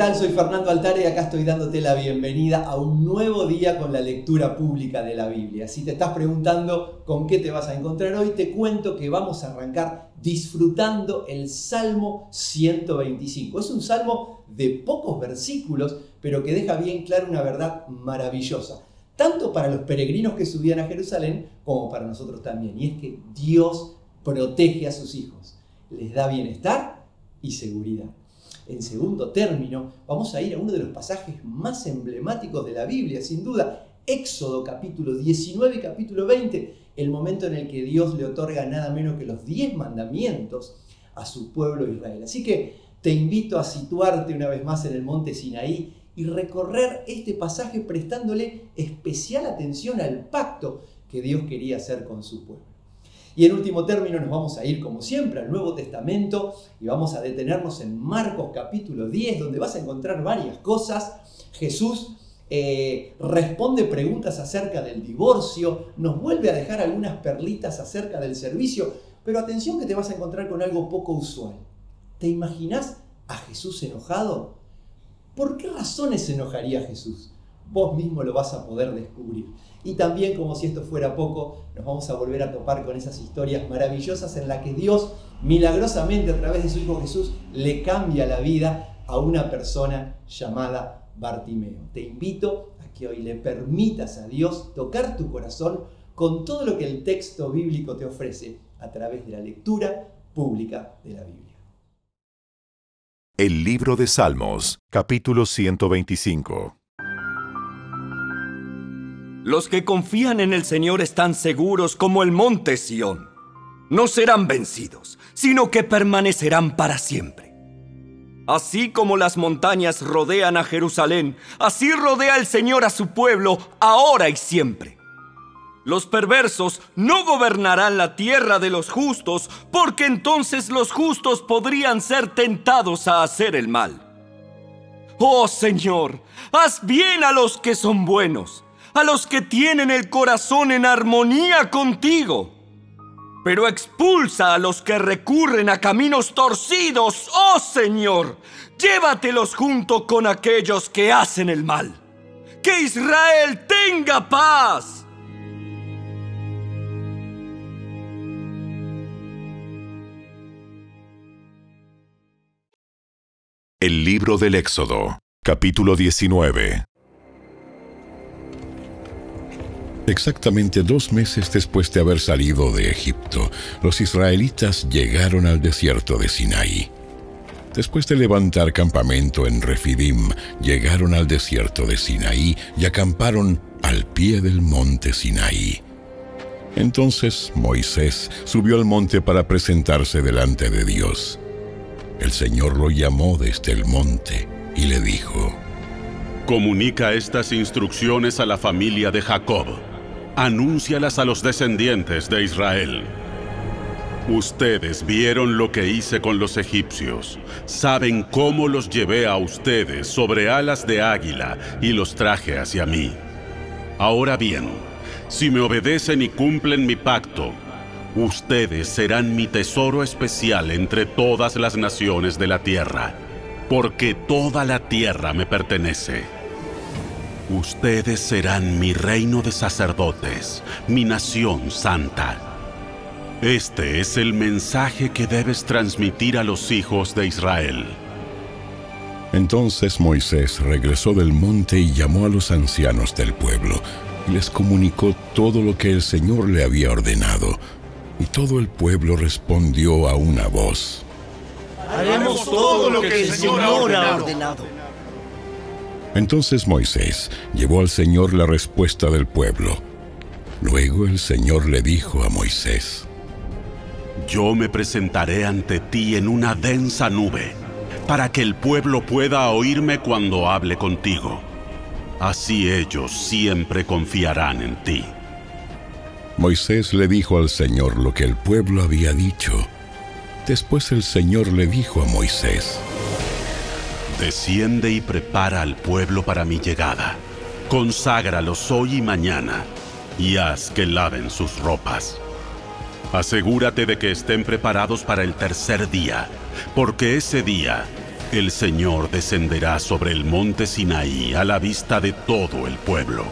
tal? Soy Fernando Altare y acá estoy dándote la bienvenida a un nuevo día con la lectura pública de la Biblia. Si te estás preguntando con qué te vas a encontrar hoy, te cuento que vamos a arrancar disfrutando el Salmo 125. Es un salmo de pocos versículos, pero que deja bien clara una verdad maravillosa, tanto para los peregrinos que subían a Jerusalén como para nosotros también. Y es que Dios protege a sus hijos, les da bienestar y seguridad en segundo término, vamos a ir a uno de los pasajes más emblemáticos de la Biblia, sin duda, Éxodo capítulo 19 y capítulo 20, el momento en el que Dios le otorga nada menos que los 10 mandamientos a su pueblo Israel. Así que te invito a situarte una vez más en el monte Sinaí y recorrer este pasaje prestándole especial atención al pacto que Dios quería hacer con su pueblo. Y en último término nos vamos a ir, como siempre, al Nuevo Testamento y vamos a detenernos en Marcos capítulo 10, donde vas a encontrar varias cosas. Jesús eh, responde preguntas acerca del divorcio, nos vuelve a dejar algunas perlitas acerca del servicio, pero atención que te vas a encontrar con algo poco usual. ¿Te imaginas a Jesús enojado? ¿Por qué razones se enojaría Jesús? Vos mismo lo vas a poder descubrir. Y también, como si esto fuera poco, nos vamos a volver a topar con esas historias maravillosas en las que Dios, milagrosamente a través de su Hijo Jesús, le cambia la vida a una persona llamada Bartimeo. Te invito a que hoy le permitas a Dios tocar tu corazón con todo lo que el texto bíblico te ofrece a través de la lectura pública de la Biblia. El libro de Salmos, capítulo 125. Los que confían en el Señor están seguros como el monte Sión. No serán vencidos, sino que permanecerán para siempre. Así como las montañas rodean a Jerusalén, así rodea el Señor a su pueblo, ahora y siempre. Los perversos no gobernarán la tierra de los justos, porque entonces los justos podrían ser tentados a hacer el mal. Oh Señor, haz bien a los que son buenos a los que tienen el corazón en armonía contigo. Pero expulsa a los que recurren a caminos torcidos, oh Señor. Llévatelos junto con aquellos que hacen el mal. Que Israel tenga paz. El libro del Éxodo, capítulo 19. Exactamente dos meses después de haber salido de Egipto, los israelitas llegaron al desierto de Sinaí. Después de levantar campamento en Refidim, llegaron al desierto de Sinaí y acamparon al pie del monte Sinaí. Entonces Moisés subió al monte para presentarse delante de Dios. El Señor lo llamó desde el monte y le dijo, Comunica estas instrucciones a la familia de Jacob anúncialas a los descendientes de Israel. Ustedes vieron lo que hice con los egipcios, saben cómo los llevé a ustedes sobre alas de águila y los traje hacia mí. Ahora bien, si me obedecen y cumplen mi pacto, ustedes serán mi tesoro especial entre todas las naciones de la tierra, porque toda la tierra me pertenece. Ustedes serán mi reino de sacerdotes, mi nación santa. Este es el mensaje que debes transmitir a los hijos de Israel. Entonces Moisés regresó del monte y llamó a los ancianos del pueblo y les comunicó todo lo que el Señor le había ordenado. Y todo el pueblo respondió a una voz. Haremos todo lo que el Señor ha ordenado. Entonces Moisés llevó al Señor la respuesta del pueblo. Luego el Señor le dijo a Moisés, Yo me presentaré ante ti en una densa nube, para que el pueblo pueda oírme cuando hable contigo. Así ellos siempre confiarán en ti. Moisés le dijo al Señor lo que el pueblo había dicho. Después el Señor le dijo a Moisés, Desciende y prepara al pueblo para mi llegada. Conságralos hoy y mañana, y haz que laven sus ropas. Asegúrate de que estén preparados para el tercer día, porque ese día El Señor descenderá sobre el monte Sinaí a la vista de todo el pueblo.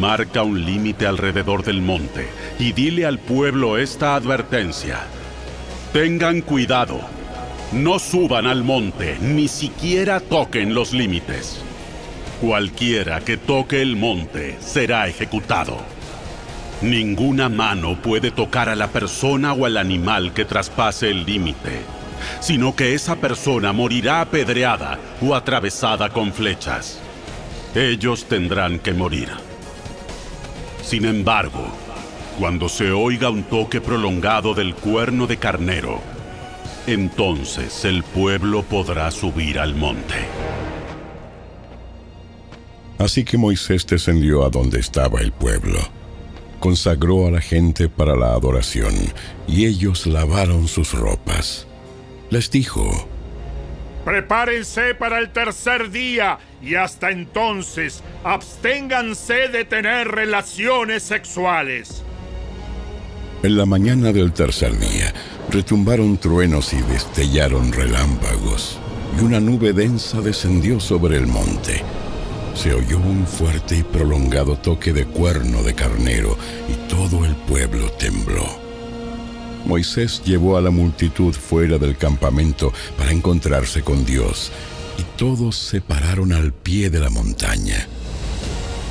Marca un límite alrededor del monte y dile al pueblo esta advertencia. Tengan cuidado, no suban al monte, ni siquiera toquen los límites. Cualquiera que toque el monte será ejecutado. Ninguna mano puede tocar a la persona o al animal que traspase el límite, sino que esa persona morirá apedreada o atravesada con flechas. Ellos tendrán que morir. Sin embargo, cuando se oiga un toque prolongado del cuerno de carnero, entonces el pueblo podrá subir al monte. Así que Moisés descendió a donde estaba el pueblo, consagró a la gente para la adoración, y ellos lavaron sus ropas. Les dijo, Prepárense para el tercer día y hasta entonces absténganse de tener relaciones sexuales. En la mañana del tercer día retumbaron truenos y destellaron relámpagos, y una nube densa descendió sobre el monte. Se oyó un fuerte y prolongado toque de cuerno de carnero, y todo el pueblo tembló. Moisés llevó a la multitud fuera del campamento para encontrarse con Dios, y todos se pararon al pie de la montaña.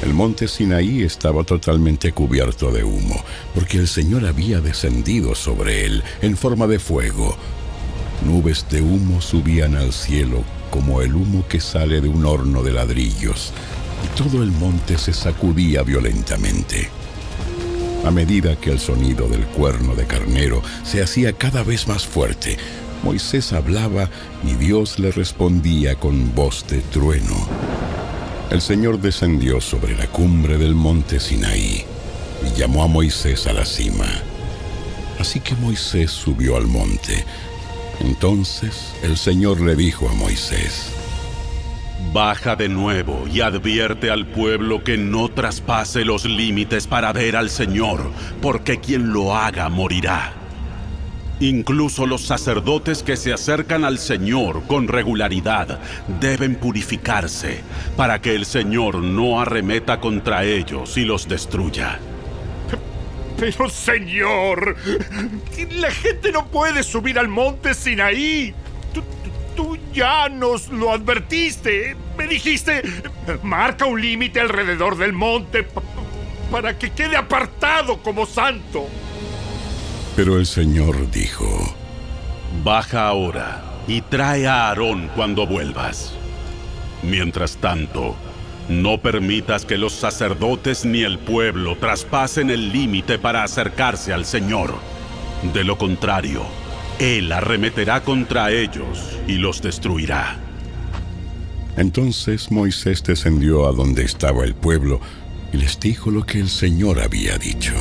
El monte Sinaí estaba totalmente cubierto de humo, porque el Señor había descendido sobre él en forma de fuego. Nubes de humo subían al cielo como el humo que sale de un horno de ladrillos, y todo el monte se sacudía violentamente. A medida que el sonido del cuerno de carnero se hacía cada vez más fuerte, Moisés hablaba y Dios le respondía con voz de trueno. El Señor descendió sobre la cumbre del monte Sinaí y llamó a Moisés a la cima. Así que Moisés subió al monte. Entonces el Señor le dijo a Moisés, Baja de nuevo y advierte al pueblo que no traspase los límites para ver al Señor, porque quien lo haga morirá. Incluso los sacerdotes que se acercan al Señor con regularidad deben purificarse para que el Señor no arremeta contra ellos y los destruya. Pero Señor, la gente no puede subir al monte Sinaí. Tú, tú ya nos lo advertiste. Me dijiste, marca un límite alrededor del monte para que quede apartado como santo. Pero el Señor dijo, Baja ahora y trae a Aarón cuando vuelvas. Mientras tanto, no permitas que los sacerdotes ni el pueblo traspasen el límite para acercarse al Señor. De lo contrario, Él arremeterá contra ellos y los destruirá. Entonces Moisés descendió a donde estaba el pueblo y les dijo lo que el Señor había dicho.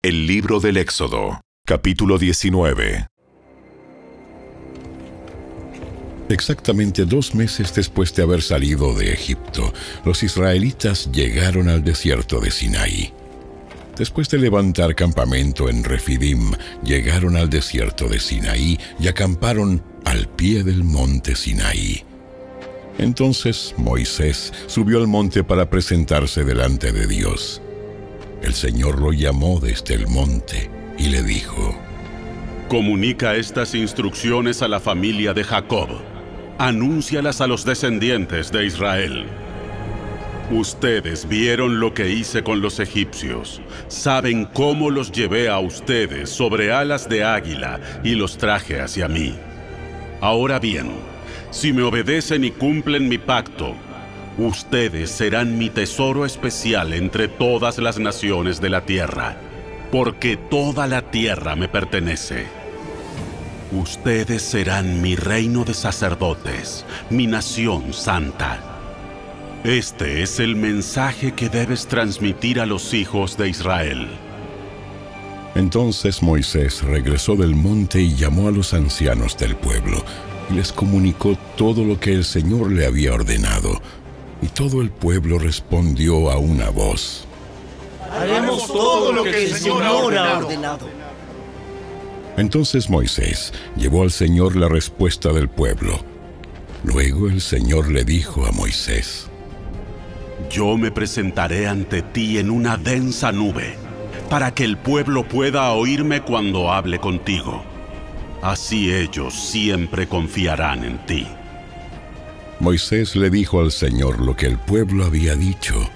El libro del Éxodo, capítulo 19. Exactamente dos meses después de haber salido de Egipto, los israelitas llegaron al desierto de Sinaí. Después de levantar campamento en Refidim, llegaron al desierto de Sinaí y acamparon al pie del monte Sinaí. Entonces Moisés subió al monte para presentarse delante de Dios. El Señor lo llamó desde el monte y le dijo, Comunica estas instrucciones a la familia de Jacob. Anúncialas a los descendientes de Israel. Ustedes vieron lo que hice con los egipcios. Saben cómo los llevé a ustedes sobre alas de águila y los traje hacia mí. Ahora bien, si me obedecen y cumplen mi pacto, ustedes serán mi tesoro especial entre todas las naciones de la tierra, porque toda la tierra me pertenece. Ustedes serán mi reino de sacerdotes, mi nación santa. Este es el mensaje que debes transmitir a los hijos de Israel. Entonces Moisés regresó del monte y llamó a los ancianos del pueblo y les comunicó todo lo que el Señor le había ordenado. Y todo el pueblo respondió a una voz. Haremos todo lo que el Señor ha ordenado. Entonces Moisés llevó al Señor la respuesta del pueblo. Luego el Señor le dijo a Moisés, Yo me presentaré ante ti en una densa nube, para que el pueblo pueda oírme cuando hable contigo. Así ellos siempre confiarán en ti. Moisés le dijo al Señor lo que el pueblo había dicho.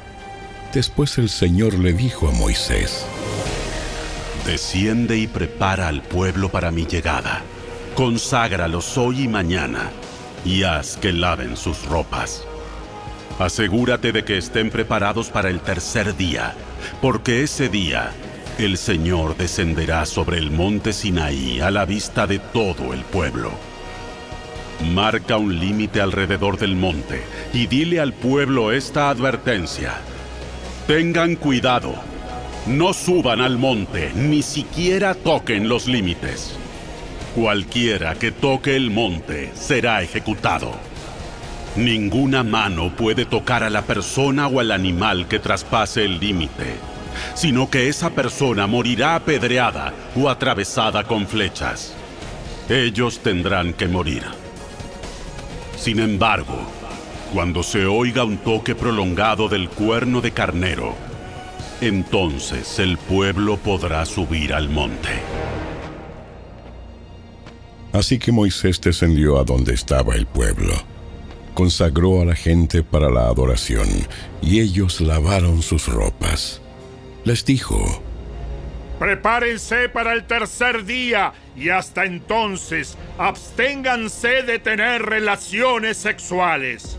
Después el Señor le dijo a Moisés, Desciende y prepara al pueblo para mi llegada. Conságralos hoy y mañana, y haz que laven sus ropas. Asegúrate de que estén preparados para el tercer día, porque ese día el Señor descenderá sobre el monte Sinaí a la vista de todo el pueblo. Marca un límite alrededor del monte y dile al pueblo esta advertencia. Tengan cuidado, no suban al monte, ni siquiera toquen los límites. Cualquiera que toque el monte será ejecutado. Ninguna mano puede tocar a la persona o al animal que traspase el límite, sino que esa persona morirá apedreada o atravesada con flechas. Ellos tendrán que morir. Sin embargo, cuando se oiga un toque prolongado del cuerno de carnero, entonces el pueblo podrá subir al monte. Así que Moisés descendió a donde estaba el pueblo. Consagró a la gente para la adoración, y ellos lavaron sus ropas. Les dijo, Prepárense para el tercer día y hasta entonces absténganse de tener relaciones sexuales.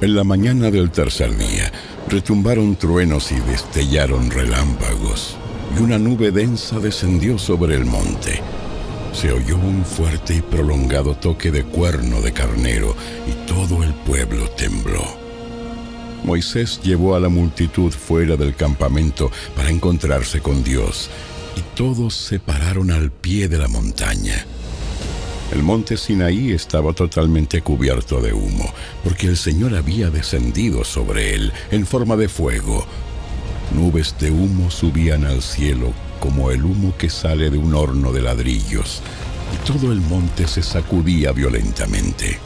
En la mañana del tercer día, retumbaron truenos y destellaron relámpagos, y una nube densa descendió sobre el monte. Se oyó un fuerte y prolongado toque de cuerno de carnero, y todo el pueblo tembló. Moisés llevó a la multitud fuera del campamento para encontrarse con Dios, y todos se pararon al pie de la montaña. El monte Sinaí estaba totalmente cubierto de humo, porque el Señor había descendido sobre él en forma de fuego. Nubes de humo subían al cielo como el humo que sale de un horno de ladrillos, y todo el monte se sacudía violentamente.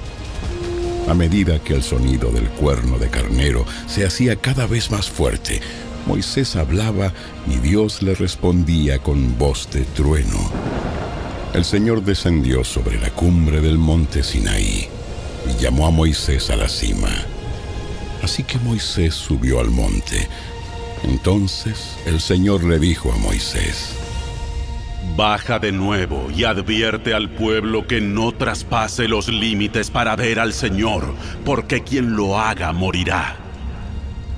A medida que el sonido del cuerno de carnero se hacía cada vez más fuerte, Moisés hablaba y Dios le respondía con voz de trueno. El Señor descendió sobre la cumbre del monte Sinaí y llamó a Moisés a la cima. Así que Moisés subió al monte. Entonces el Señor le dijo a Moisés, Baja de nuevo y advierte al pueblo que no traspase los límites para ver al Señor, porque quien lo haga morirá.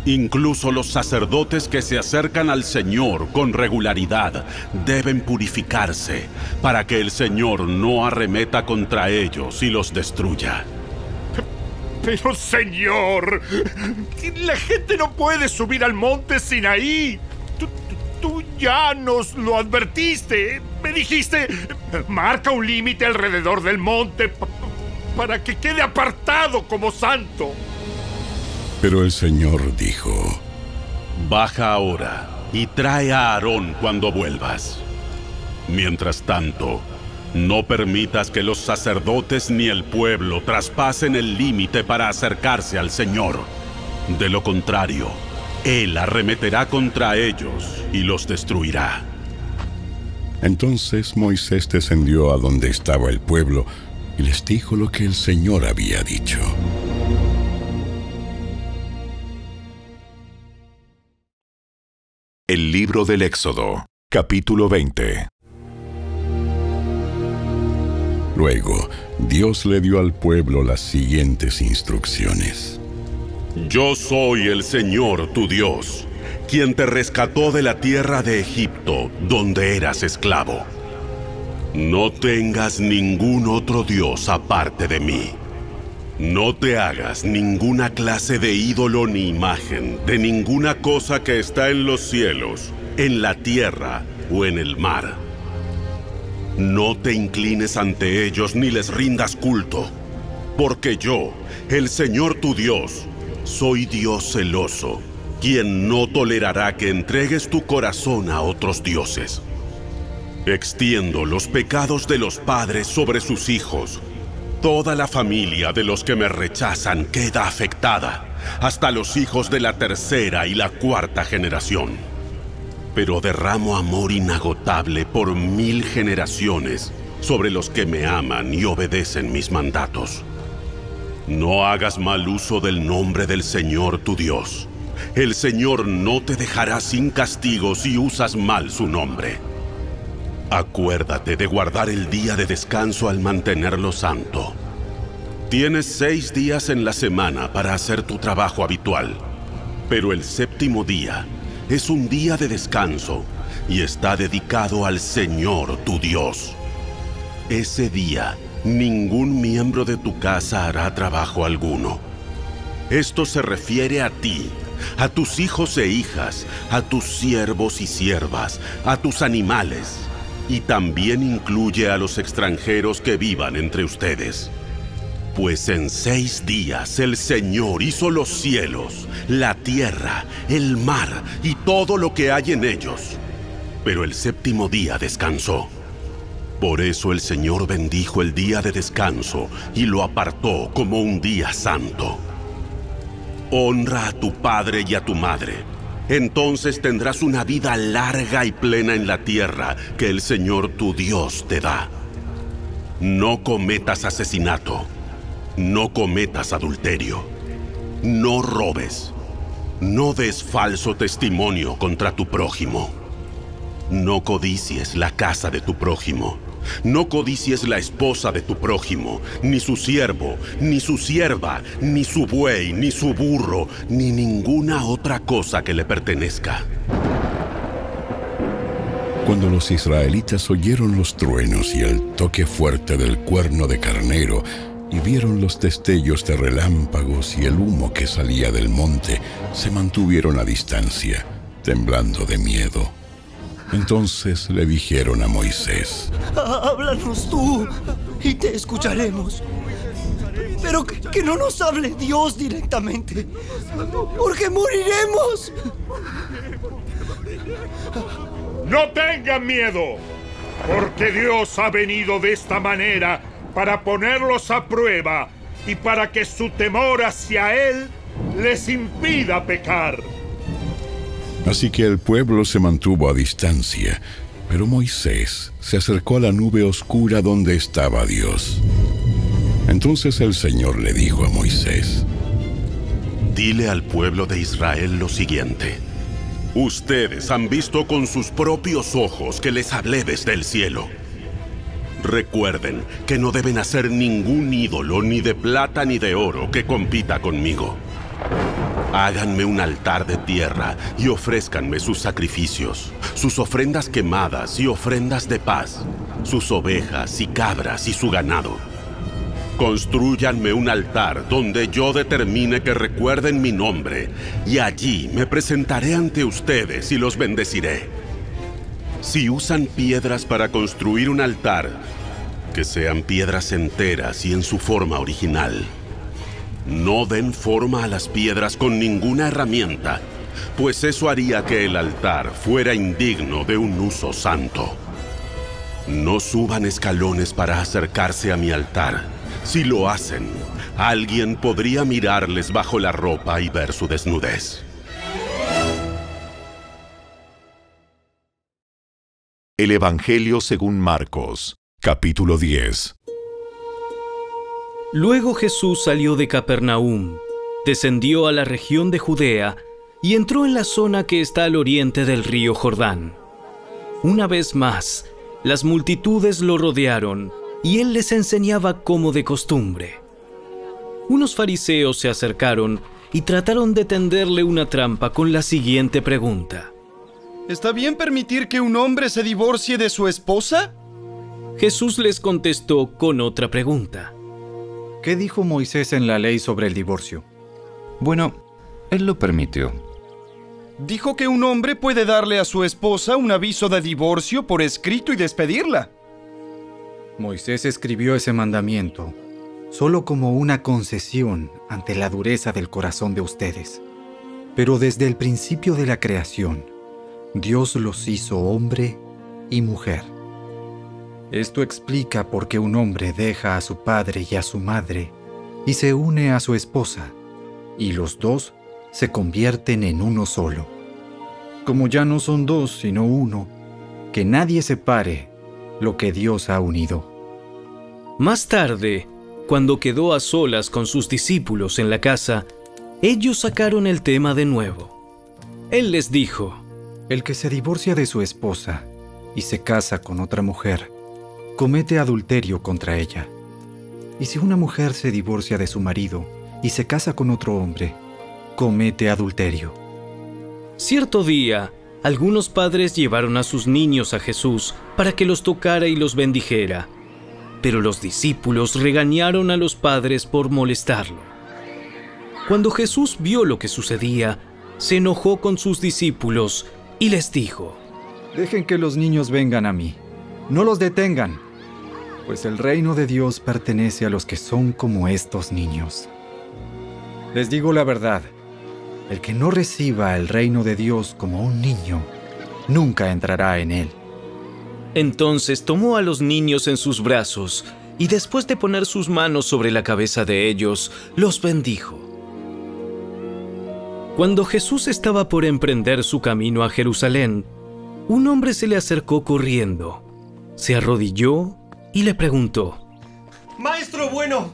Incluso los sacerdotes que se acercan al Señor con regularidad deben purificarse para que el Señor no arremeta contra ellos y los destruya. Pero Señor, la gente no puede subir al monte Sinaí. Ya nos lo advertiste. Me dijiste, marca un límite alrededor del monte pa- para que quede apartado como santo. pero el Señor dijo, Baja ahora y trae a Aarón cuando vuelvas. Mientras tanto, no permitas que los sacerdotes ni el pueblo traspasen el límite para acercarse al Señor. De lo contrario, Él arremeterá contra ellos y los destruirá. Entonces Moisés descendió a donde estaba el pueblo y les dijo lo que el Señor había dicho. El libro del Éxodo, capítulo 20. Luego, Dios le dio al pueblo las siguientes instrucciones. Yo soy el Señor tu Dios, quien te rescató de la tierra de Egipto, donde eras esclavo. No tengas ningún otro Dios aparte de mí. No te hagas ninguna clase de ídolo ni imagen de ninguna cosa que está en los cielos, en la tierra o en el mar. No te inclines ante ellos ni les rindas culto, porque yo, el Señor tu Dios, soy Dios celoso, quien no tolerará que entregues tu corazón a otros dioses. Extiendo los pecados de los padres sobre sus hijos. Toda la familia de los que me rechazan queda afectada, hasta los hijos de la tercera y la cuarta generación. Pero derramo amor inagotable por mil generaciones sobre los que me aman y obedecen mis mandatos. No hagas mal uso del nombre del Señor tu Dios. El Señor no te dejará sin castigo si usas mal su nombre. Acuérdate de guardar el día de descanso al mantenerlo santo. Tienes seis días en la semana para hacer tu trabajo habitual, pero el séptimo día es un día de descanso y está dedicado al Señor tu Dios. Ese día ningún miembro de tu casa hará trabajo alguno. Esto se refiere a ti, a tus hijos e hijas, a tus siervos y siervas, a tus animales y también incluye a los extranjeros que vivan entre ustedes. Pues en seis días el Señor hizo los cielos, la tierra, el mar y todo lo que hay en ellos. Pero el séptimo día descansó. Por eso el Señor bendijo el día de descanso y lo apartó como un día santo. Honra a tu padre y a tu madre. Entonces tendrás una vida larga y plena en la tierra que el Señor tu Dios te da. No cometas asesinato, no cometas adulterio, no robes, no des falso testimonio contra tu prójimo, no codicies la casa de tu prójimo no codicies la esposa de tu prójimo, ni su siervo, ni su sierva, ni su buey, ni su burro, ni ninguna otra cosa que le pertenezca. Cuando los israelitas oyeron los truenos y el toque fuerte del cuerno de carnero, y vieron los destellos de relámpagos y el humo que salía del monte, se mantuvieron a distancia, temblando de miedo. Entonces le dijeron a Moisés, Háblanos tú y te escucharemos. Pero que, no nos hable Dios directamente, porque moriremos. No tengan miedo, porque Dios ha venido de esta manera para ponerlos a prueba y para que su temor hacia Él les impida pecar. Así que el pueblo se mantuvo a distancia, pero Moisés se acercó a la nube oscura donde estaba Dios. Entonces el Señor le dijo a Moisés, Dile al pueblo de Israel lo siguiente. Ustedes han visto con sus propios ojos que les hablé desde el cielo. Recuerden que no deben hacer ningún ídolo ni de plata ni de oro que compita conmigo. Háganme un altar de tierra y ofrézcanme sus sacrificios, sus ofrendas quemadas y ofrendas de paz, sus ovejas y cabras y su ganado. Construyanme un altar donde yo determine que recuerden mi nombre, y allí me presentaré ante ustedes y los bendeciré. Si usan piedras para construir un altar, que sean piedras enteras y en su forma original. No den forma a las piedras con ninguna herramienta, pues eso haría que el altar fuera indigno de un uso santo. No suban escalones para acercarse a mi altar. Si lo hacen, alguien podría mirarles bajo la ropa y ver su desnudez. El Evangelio según Marcos, capítulo 10. Luego Jesús salió de Capernaum, descendió a la región de Judea y entró en la zona que está al oriente del río Jordán. Una vez más, las multitudes lo rodearon y él les enseñaba como de costumbre. Unos fariseos se acercaron y trataron de tenderle una trampa con la siguiente pregunta. ¿Está bien permitir que un hombre se divorcie de su esposa? Jesús les contestó con otra pregunta. ¿Qué dijo Moisés en la ley sobre el divorcio? Bueno, él lo permitió. Dijo que un hombre puede darle a su esposa un aviso de divorcio por escrito y despedirla. Moisés escribió ese mandamiento solo como una concesión ante la dureza del corazón de ustedes. Pero desde el principio de la creación, Dios los hizo hombre y mujer. Esto explica por qué un hombre deja a su padre y a su madre y se une a su esposa, y los dos se convierten en uno solo. Como ya no son dos, sino uno, que nadie separe lo que Dios ha unido. Más tarde, cuando quedó a solas con sus discípulos en la casa, ellos sacaron el tema de nuevo. Él les dijo, El que se divorcia de su esposa y se casa con otra mujer, comete adulterio contra ella. Y si una mujer se divorcia de su marido y se casa con otro hombre, comete adulterio. Cierto día, algunos padres llevaron a sus niños a Jesús para que los tocara y los bendijera. Pero los discípulos regañaron a los padres por molestarlo. Cuando Jesús vio lo que sucedía, se enojó con sus discípulos y les dijo, Dejen que los niños vengan a mí. No los detengan, pues el reino de Dios pertenece a los que son como estos niños. Les digo la verdad, el que no reciba el reino de Dios como un niño, nunca entrará en él. Entonces tomó a los niños en sus brazos y después de poner sus manos sobre la cabeza de ellos, los bendijo. Cuando Jesús estaba por emprender su camino a Jerusalén, un hombre se le acercó corriendo, se arrodilló y le preguntó, Maestro bueno,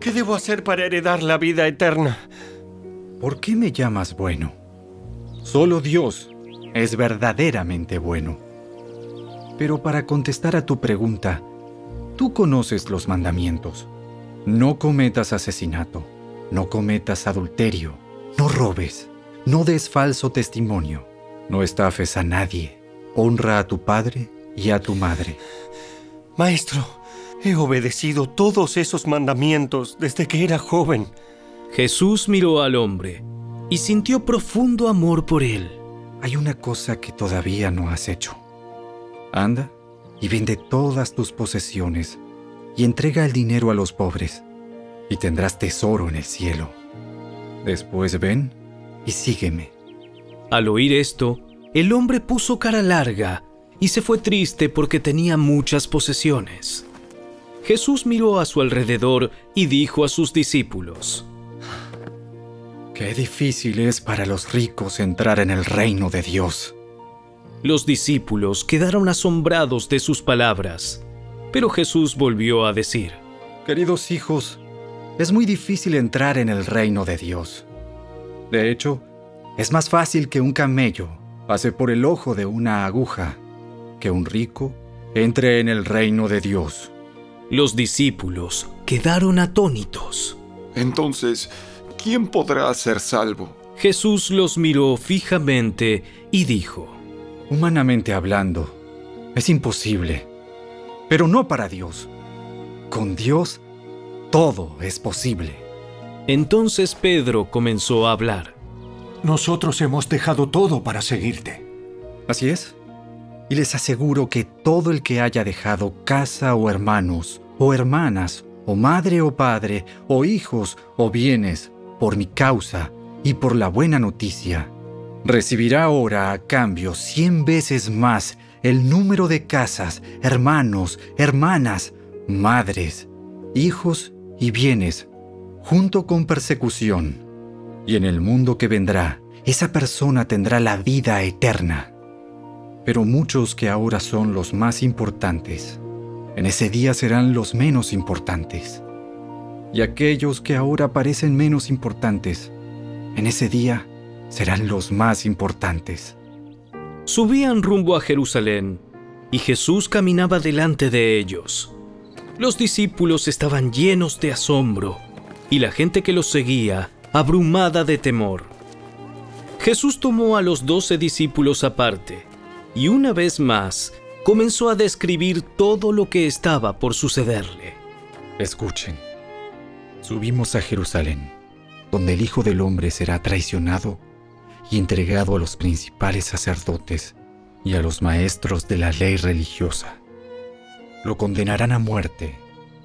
¿qué debo hacer para heredar la vida eterna? ¿Por qué me llamas bueno? Solo Dios es verdaderamente bueno. Pero para contestar a tu pregunta, tú conoces los mandamientos. No cometas asesinato, no cometas adulterio, no robes, no des falso testimonio, no estafes a nadie, honra a tu padre y a tu madre. Maestro, he obedecido todos esos mandamientos desde que era joven. Jesús miró al hombre y sintió profundo amor por él. Hay una cosa que todavía no has hecho. Anda y vende todas tus posesiones y entrega el dinero a los pobres y tendrás tesoro en el cielo. Después ven y sígueme. Al oír esto, el hombre puso cara larga y se fue triste porque tenía muchas posesiones. Jesús miró a su alrededor y dijo a sus discípulos, Qué difícil es para los ricos entrar en el reino de Dios. Los discípulos quedaron asombrados de sus palabras, pero Jesús volvió a decir, Queridos hijos, es muy difícil entrar en el reino de Dios. De hecho, es más fácil que un camello pase por el ojo de una aguja que un rico entre en el reino de Dios. Los discípulos quedaron atónitos. Entonces, ¿quién podrá ser salvo? Jesús los miró fijamente y dijo, Humanamente hablando, es imposible, pero no para Dios. Con Dios, todo es posible. Entonces Pedro comenzó a hablar. Nosotros hemos dejado todo para seguirte. Así es. Y les aseguro que todo el que haya dejado casa o hermanos, o hermanas, o madre o padre, o hijos o bienes, por mi causa y por la buena noticia, recibirá ahora a cambio cien veces más el número de casas, hermanos, hermanas, madres, hijos y bienes, junto con persecución. Y en el mundo que vendrá, esa persona tendrá la vida eterna. Pero muchos que ahora son los más importantes, en ese día serán los menos importantes. Y aquellos que ahora parecen menos importantes, en ese día serán los más importantes. Subían rumbo a Jerusalén, y Jesús caminaba delante de ellos. Los discípulos estaban llenos de asombro, y la gente que los seguía, abrumada de temor. Jesús tomó a los doce discípulos aparte, y una vez más comenzó a describir todo lo que estaba por sucederle. Escuchen, subimos a Jerusalén, donde el Hijo del Hombre será traicionado y entregado a los principales sacerdotes y a los maestros de la ley religiosa. Lo condenarán a muerte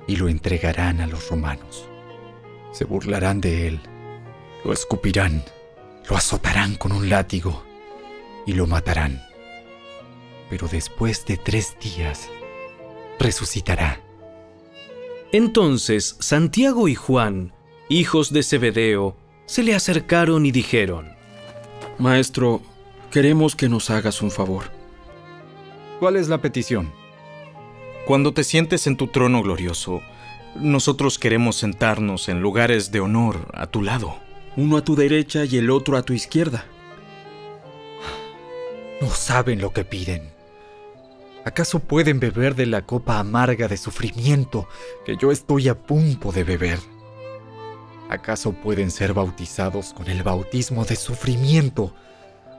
y lo entregarán a los romanos. Se burlarán de él, lo escupirán lo azotarán con un látigo y lo matarán. Pero después de tres días, resucitará. Entonces Santiago y Juan, hijos de Zebedeo, se le acercaron y dijeron, Maestro, queremos que nos hagas un favor. ¿Cuál es la petición? Cuando te sientes en tu trono glorioso, nosotros queremos sentarnos en lugares de honor a tu lado. Uno a tu derecha y el otro a tu izquierda. No saben lo que piden. ¿Acaso pueden beber de la copa amarga de sufrimiento que yo estoy a punto de beber? ¿Acaso pueden ser bautizados con el bautismo de sufrimiento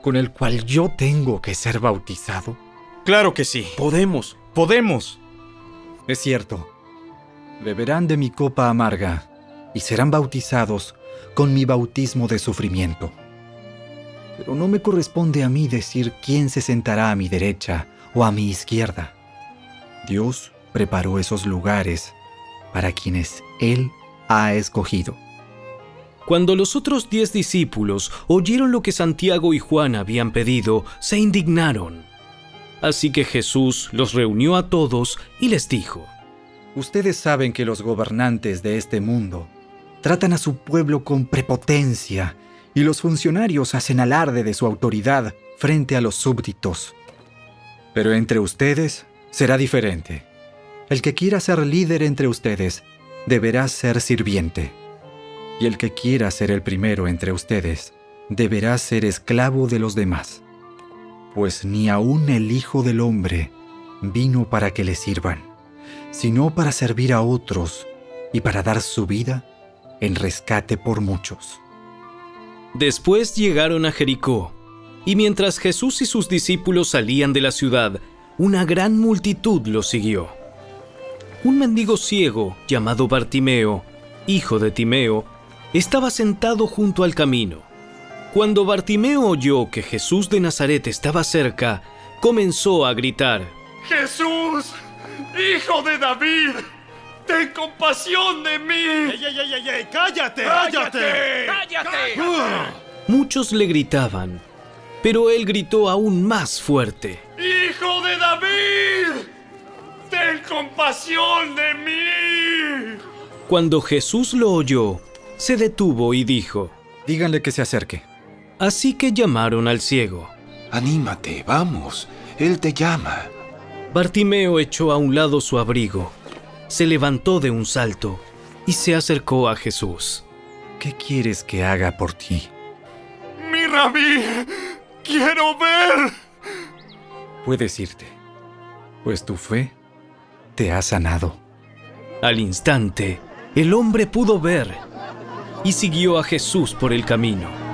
con el cual yo tengo que ser bautizado? Claro que sí. Podemos, podemos. Es cierto. Beberán de mi copa amarga y serán bautizados con mi bautismo de sufrimiento. Pero no me corresponde a mí decir quién se sentará a mi derecha o a mi izquierda. Dios preparó esos lugares para quienes Él ha escogido. Cuando los otros diez discípulos oyeron lo que Santiago y Juan habían pedido, se indignaron. Así que Jesús los reunió a todos y les dijo, Ustedes saben que los gobernantes de este mundo tratan a su pueblo con prepotencia y los funcionarios hacen alarde de su autoridad frente a los súbditos. Pero entre ustedes será diferente. El que quiera ser líder entre ustedes deberá ser sirviente. Y el que quiera ser el primero entre ustedes deberá ser esclavo de los demás. Pues ni aun el Hijo del Hombre vino para que le sirvan, sino para servir a otros y para dar su vida en rescate por muchos. Después llegaron a Jericó, y mientras Jesús y sus discípulos salían de la ciudad, una gran multitud los siguió. Un mendigo ciego llamado Bartimeo, hijo de Timeo, estaba sentado junto al camino. Cuando Bartimeo oyó que Jesús de Nazaret estaba cerca, comenzó a gritar, Jesús, hijo de David, ten compasión de mí. ¡Ey, ey, ey, ey! ey! cállate ¡Cállate! ¡Cállate! Muchos le gritaban, pero él gritó aún más fuerte. ¡Hijo de David! ¡Ten compasión de mí! Cuando Jesús lo oyó, se detuvo y dijo, Díganle que se acerque. Así que llamaron al ciego. Anímate, vamos. Él te llama. Bartimeo echó a un lado su abrigo, se levantó de un salto y se acercó a Jesús. ¿Qué quieres que haga por ti? ¡Mi rabí! ¡Quiero ver! Puedes irte, pues tu fe te ha sanado. Al instante, el hombre pudo ver y siguió a Jesús por el camino.